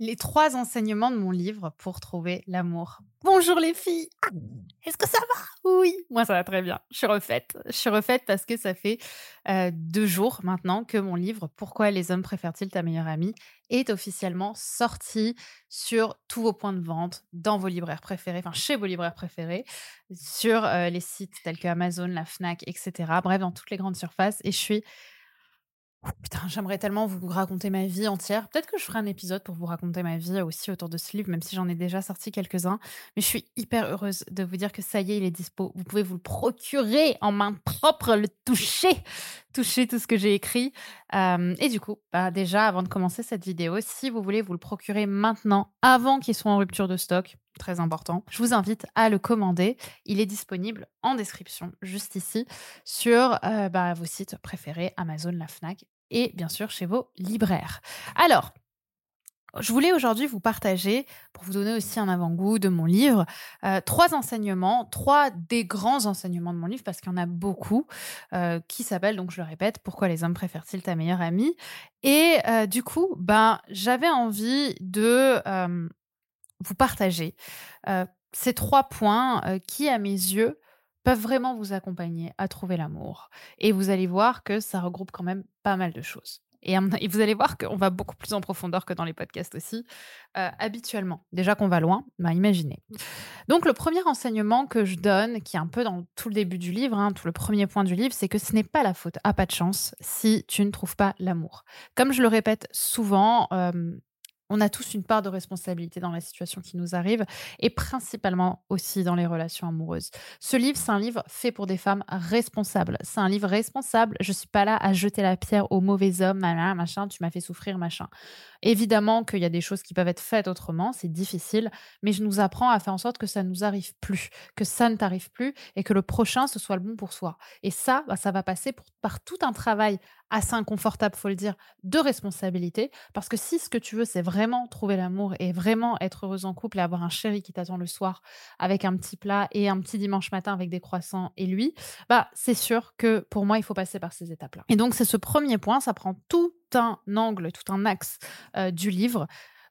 Les trois enseignements de mon livre pour trouver l'amour. Bonjour les filles Ah, Est-ce que ça va? Oui, moi ça va très bien. Je suis refaite. Je suis refaite parce que ça fait euh, deux jours maintenant que mon livre Pourquoi les hommes préfèrent-ils ta meilleure amie? est officiellement sorti sur tous vos points de vente, dans vos libraires préférés, enfin chez vos libraires préférés, sur euh, les sites tels que Amazon, la Fnac, etc. Bref, dans toutes les grandes surfaces. Et je suis Putain, j'aimerais tellement vous raconter ma vie entière. Peut-être que je ferai un épisode pour vous raconter ma vie aussi autour de ce livre, même si j'en ai déjà sorti quelques-uns. Mais je suis hyper heureuse de vous dire que ça y est, il est dispo. Vous pouvez vous le procurer en main propre, le toucher, toucher tout ce que j'ai écrit. Euh, et du coup, bah déjà, avant de commencer cette vidéo, si vous voulez vous le procurer maintenant, avant qu'il soit en rupture de stock, très important, je vous invite à le commander. Il est disponible en description, juste ici, sur euh, bah, vos sites préférés, Amazon, la FNAC et bien sûr chez vos libraires. Alors, je voulais aujourd'hui vous partager, pour vous donner aussi un avant-goût de mon livre, euh, trois enseignements, trois des grands enseignements de mon livre, parce qu'il y en a beaucoup, euh, qui s'appellent, donc je le répète, Pourquoi les hommes préfèrent-ils ta meilleure amie? Et euh, du coup, ben, j'avais envie de vous partager ces trois points qui, à mes yeux, peuvent vraiment vous accompagner à trouver l'amour. Et vous allez voir que ça regroupe quand même pas mal de choses. Et, vous allez voir qu'on va beaucoup plus en profondeur que dans les podcasts aussi, euh, habituellement. Déjà qu'on va loin, bah imaginez. Donc le premier enseignement que je donne, qui est un peu dans tout le début du livre, hein, tout le premier point du livre, c'est que ce n'est pas la faute à pas de chance si tu ne trouves pas l'amour. Comme je le répète souvent, euh, on a tous une part de responsabilité dans la situation qui nous arrive et principalement aussi dans les relations amoureuses. Ce livre, c'est un livre fait pour des femmes responsables. C'est un livre responsable. Je suis pas là à jeter la pierre aux mauvais hommes, machin, tu m'as fait souffrir, machin. Évidemment qu'il y a des choses qui peuvent être faites autrement, c'est difficile, mais je nous apprends à faire en sorte que ça ne nous arrive plus, que ça ne t'arrive plus et que le prochain, ce soit le bon pour soi. Et ça, bah, ça va passer par tout un travail assez inconfortable, faut le dire, de responsabilité. Parce que si ce que tu veux, c'est vraiment trouver l'amour et vraiment être heureuse en couple et avoir un chéri qui t'attend le soir avec un petit plat et un petit dimanche matin avec des croissants et lui, bah, c'est sûr que pour moi, il faut passer par ces étapes-là. Et donc, c'est ce premier point, ça prend tout un angle, tout un axe euh, du livre.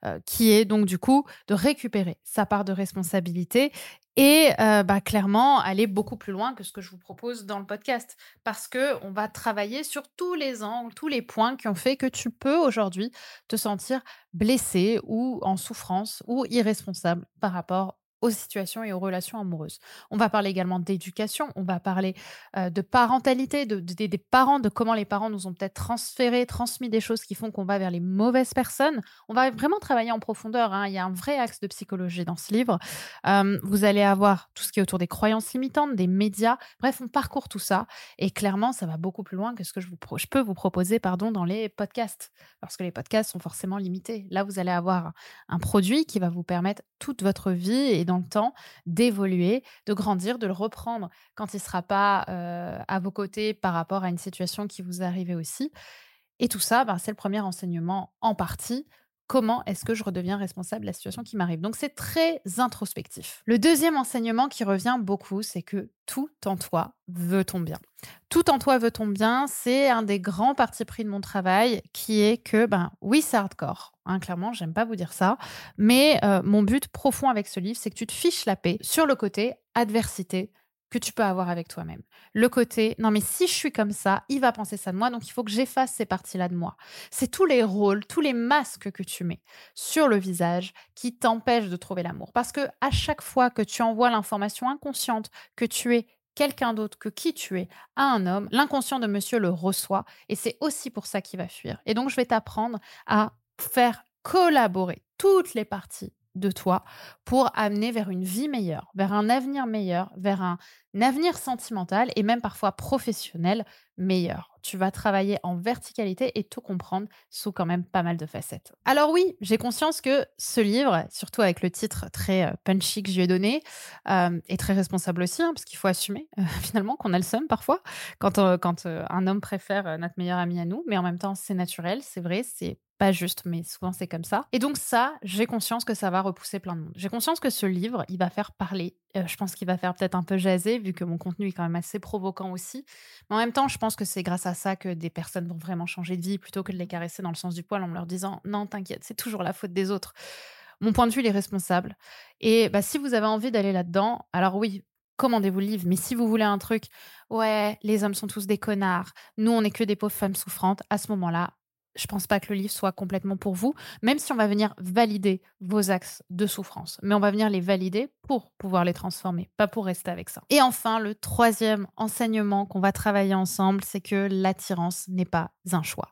euh, qui est donc du coup de récupérer sa part de responsabilité et euh, bah, clairement aller beaucoup plus loin que ce que je vous propose dans le podcast. Parce que on va travailler sur tous les angles, tous les points qui ont fait que tu peux aujourd'hui te sentir blessé ou en souffrance ou irresponsable par rapport aux situations et aux relations amoureuses. On va parler également d'éducation, on va parler de parentalité, de, de- des parents, de comment les parents nous ont peut-être transféré, transmis des choses qui font qu'on va vers les mauvaises personnes. On va vraiment travailler en profondeur. hein. Il y a un vrai axe de psychologie dans ce livre. Vous allez avoir tout ce qui est autour des croyances limitantes, des médias. Bref, on parcourt tout ça. Et clairement, ça va beaucoup plus loin que ce que je peux vous proposer pardon, dans les podcasts. Parce que les podcasts sont forcément limités. Là, vous allez avoir un produit qui va vous permettre toute votre vie et dans le temps d'évoluer, de grandir, de le reprendre quand il ne sera pas à vos côtés par rapport à une situation qui vous arrivée aussi. Et tout ça, ben, c'est le premier enseignement en partie. Comment est-ce que je redeviens responsable de la situation qui m'arrive Donc c'est très introspectif. Le deuxième enseignement qui revient beaucoup, c'est que tout en toi veut ton bien. Tout en toi veut ton bien, c'est un des grands partis pris de mon travail qui est que, ben oui, c'est hardcore. Hein, clairement, j'aime pas vous dire ça. Mais euh, mon but profond avec ce livre, c'est que tu te fiches la paix sur le côté adversité que tu peux avoir avec toi-même. Le côté, non mais si je suis comme ça, il va penser ça de moi, donc il faut que j'efface ces parties-là de moi. C'est tous les rôles, tous les masques que tu mets sur le visage qui t'empêchent de trouver l'amour. Parce que à chaque fois que tu envoies l'information inconsciente que tu es quelqu'un d'autre que qui tu es à un homme, l'inconscient de monsieur le reçoit et c'est aussi pour ça qu'il va fuir. Et donc je vais t'apprendre à faire collaborer toutes les parties de toi pour amener vers une vie meilleure, vers un avenir meilleur, vers un avenir sentimental et même parfois professionnel meilleur. Tu vas travailler en verticalité et tout comprendre sous quand même pas mal de facettes. Alors oui, j'ai conscience que ce livre, surtout avec le titre très euh, punchy que je lui ai donné, euh, est très responsable aussi, hein, parce qu'il faut assumer euh, finalement qu'on a le seum parfois quand, quand un homme préfère notre meilleur ami à nous, mais en même temps c'est naturel, c'est vrai, c'est pas juste, mais souvent c'est comme ça. Et donc ça, j'ai conscience que ça va repousser plein de monde. J'ai conscience que ce livre, il va faire parler. Euh, je pense qu'il va faire peut-être un peu jaser, vu que mon contenu est quand même assez provoquant aussi. Mais en même temps, je pense que c'est grâce à ça que des personnes vont vraiment changer de vie, plutôt que de les caresser dans le sens du poil en leur disant non, t'inquiète, c'est toujours la faute des autres. Mon point de vue, il est responsable. Et bah, si vous avez envie d'aller là-dedans, alors oui, commandez-vous le livre. Mais si vous voulez un truc, ouais, les hommes sont tous des connards, nous, on n'est que des pauvres femmes souffrantes, à ce moment-là, je pense pas que le livre soit complètement pour vous, même si on va venir valider vos axes de souffrance. Mais on va venir les valider pour pouvoir les transformer, pas pour rester avec ça. Et enfin, le troisième enseignement qu'on va travailler ensemble, c'est que l'attirance n'est pas un choix.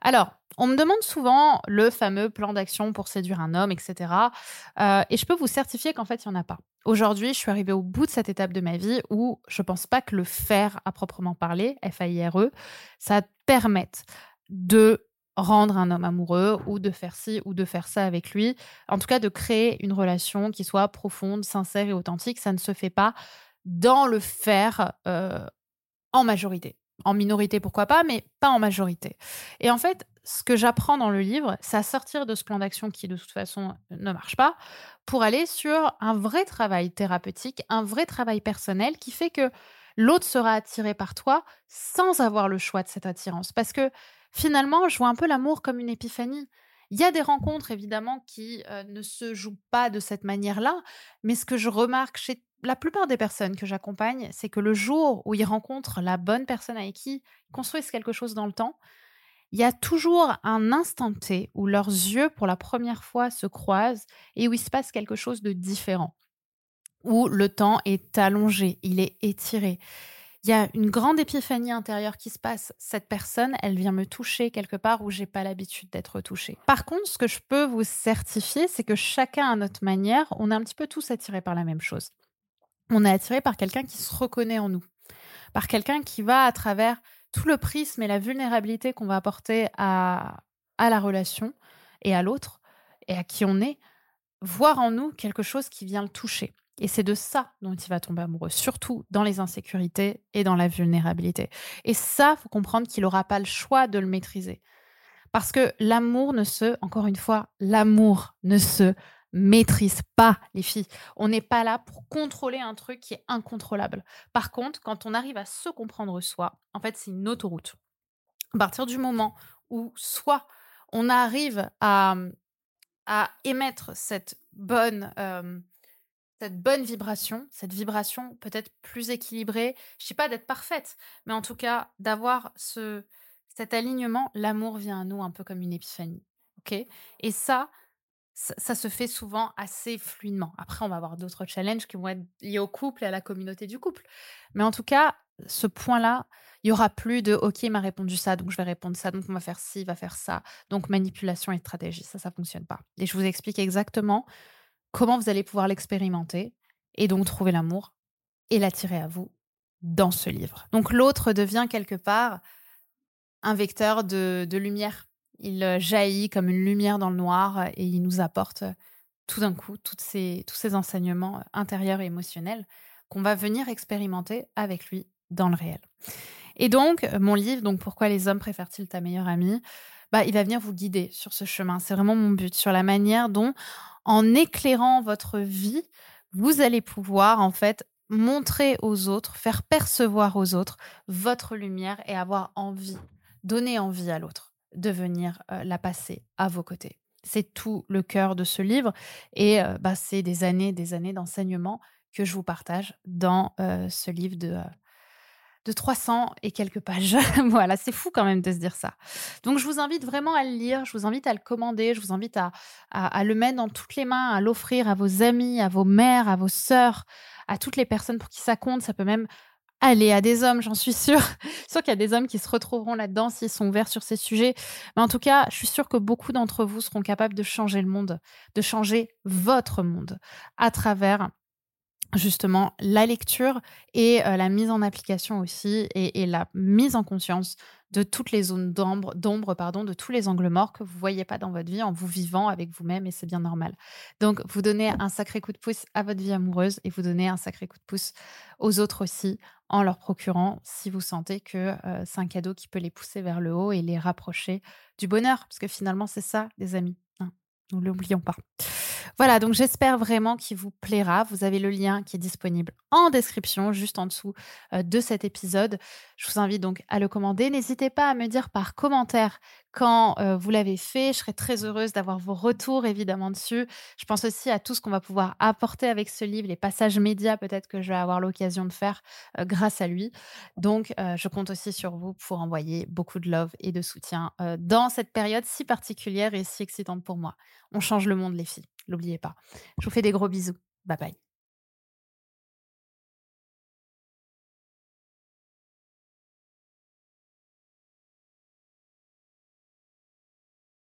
Alors, on me demande souvent le fameux plan d'action pour séduire un homme, etc. Euh, et je peux vous certifier qu'en fait, il n'y en a pas. Aujourd'hui, je suis arrivée au bout de cette étape de ma vie où je ne pense pas que le faire à proprement parler, F-A-I-R-E, ça permette de rendre un homme amoureux ou de faire ci ou de faire ça avec lui. En tout cas, de créer une relation qui soit profonde, sincère et authentique. Ça ne se fait pas dans le faire euh, en majorité. En minorité, pourquoi pas, mais pas en majorité. Et en fait, ce que j'apprends dans le livre, c'est à sortir de ce plan d'action qui, de toute façon, ne marche pas, pour aller sur un vrai travail thérapeutique, un vrai travail personnel qui fait que l'autre sera attiré par toi sans avoir le choix de cette attirance. Parce que finalement, je vois un peu l'amour comme une épiphanie. Il y a des rencontres, évidemment, qui euh, ne se jouent pas de cette manière-là, mais ce que je remarque chez la plupart des personnes que j'accompagne, c'est que le jour où ils rencontrent la bonne personne avec qui ils construisent quelque chose dans le temps, il y a toujours un instant T où leurs yeux, pour la première fois, se croisent et où il se passe quelque chose de différent, où le temps est allongé, il est étiré il y a une grande épiphanie intérieure qui se passe. Cette personne, elle vient me toucher quelque part où j'ai pas l'habitude d'être touchée. Par contre, ce que je peux vous certifier, c'est que chacun à notre manière, on est un petit peu tous attirés par la même chose. On est attiré par quelqu'un qui se reconnaît en nous, par quelqu'un qui va à travers tout le prisme et la vulnérabilité qu'on va apporter à, à la relation et à l'autre et à qui on est, voir en nous quelque chose qui vient le toucher. Et c'est de ça dont il va tomber amoureux, surtout dans les insécurités et dans la vulnérabilité. Et ça, faut comprendre qu'il n'aura pas le choix de le maîtriser. Parce que l'amour ne se, encore une fois, l'amour ne se maîtrise pas, les filles. On n'est pas là pour contrôler un truc qui est incontrôlable. Par contre, quand on arrive à se comprendre soi, en fait, c'est une autoroute. À partir du moment où soit on arrive à, à émettre cette bonne... Euh, cette bonne vibration, cette vibration peut-être plus équilibrée, je sais pas d'être parfaite, mais en tout cas d'avoir ce cet alignement, l'amour vient à nous un peu comme une épiphanie. OK? Et ça, ça, se fait souvent assez fluidement. Après, on va avoir d'autres challenges qui vont être liés au couple et à la communauté du couple. Mais en tout cas, ce point-là, il y aura plus de OK, il m'a répondu ça, donc je vais répondre ça, donc on va faire ci, il va faire ça. Donc manipulation et stratégie, ça, ça fonctionne pas. Et je vous explique exactement comment vous allez pouvoir l'expérimenter et donc trouver l'amour et l'attirer à vous dans ce livre. Donc l'autre devient quelque part un vecteur de, lumière. Il euh, jaillit comme une lumière dans le noir et il nous apporte euh, tout d'un coup toutes ces, tous ces enseignements euh, intérieurs et émotionnels qu'on va venir expérimenter avec lui dans le réel. Et donc, mon livre, donc Pourquoi les hommes préfèrent-ils ta meilleure amie? Bah, Il va venir vous guider sur ce chemin. C'est vraiment mon but, sur la manière dont, en éclairant votre vie, vous allez pouvoir en fait montrer aux autres, faire percevoir aux autres votre lumière et avoir envie, donner envie à l'autre de venir euh, la passer à vos côtés. C'est tout le cœur de ce livre et euh, bah, c'est des années, des années d'enseignement que je vous partage dans euh, ce livre de de 300 et quelques pages. voilà, c'est fou quand même de se dire ça. Donc je vous invite vraiment à le lire, je vous invite à le commander, je vous invite à, à, le mettre dans toutes les mains, à l'offrir à vos amis, à vos mères, à vos sœurs, à toutes les personnes pour qui ça compte. Ça peut même aller à des hommes, j'en suis sûre. sûr qu'il y a des hommes qui se retrouveront là-dedans s'ils sont ouverts sur ces sujets. Mais en tout cas, je suis sûre que beaucoup d'entre vous seront capables de changer le monde, de changer votre monde à travers justement la lecture et heu, la mise en application aussi et et la mise en conscience de toutes les zones d'ambre d'ombre, pardon, de tous les angles morts que vous voyez pas dans votre vie en vous vivant avec vous-même et c'est bien normal. Donc vous donnez un sacré coup de pouce à votre vie amoureuse et vous donnez un sacré coup de pouce aux autres aussi en leur procurant, si vous sentez que, heu, c'est un cadeau qui peut les pousser vers le haut et les rapprocher du bonheur. Parce que finalement c'est ça les amis, hein, nous l'oublions pas. Voilà, donc j'espère vraiment qu'il vous plaira. Vous avez le lien qui est disponible en description, juste en dessous euh, de cet épisode. Je vous invite donc à le commander. N'hésitez pas à me dire par commentaire quand euh, vous l'avez fait. Je serai très heureuse d'avoir vos retours évidemment dessus. Je pense aussi à tout ce qu'on va pouvoir apporter avec ce livre, les passages médias peut-être que je vais avoir l'occasion de faire euh, grâce à lui. Donc, je compte aussi sur vous pour envoyer beaucoup de love et de soutien dans cette période si particulière et si excitante pour moi. On change le monde, les filles. N'oubliez pas. Je vous fais des gros bisous. Bye bye.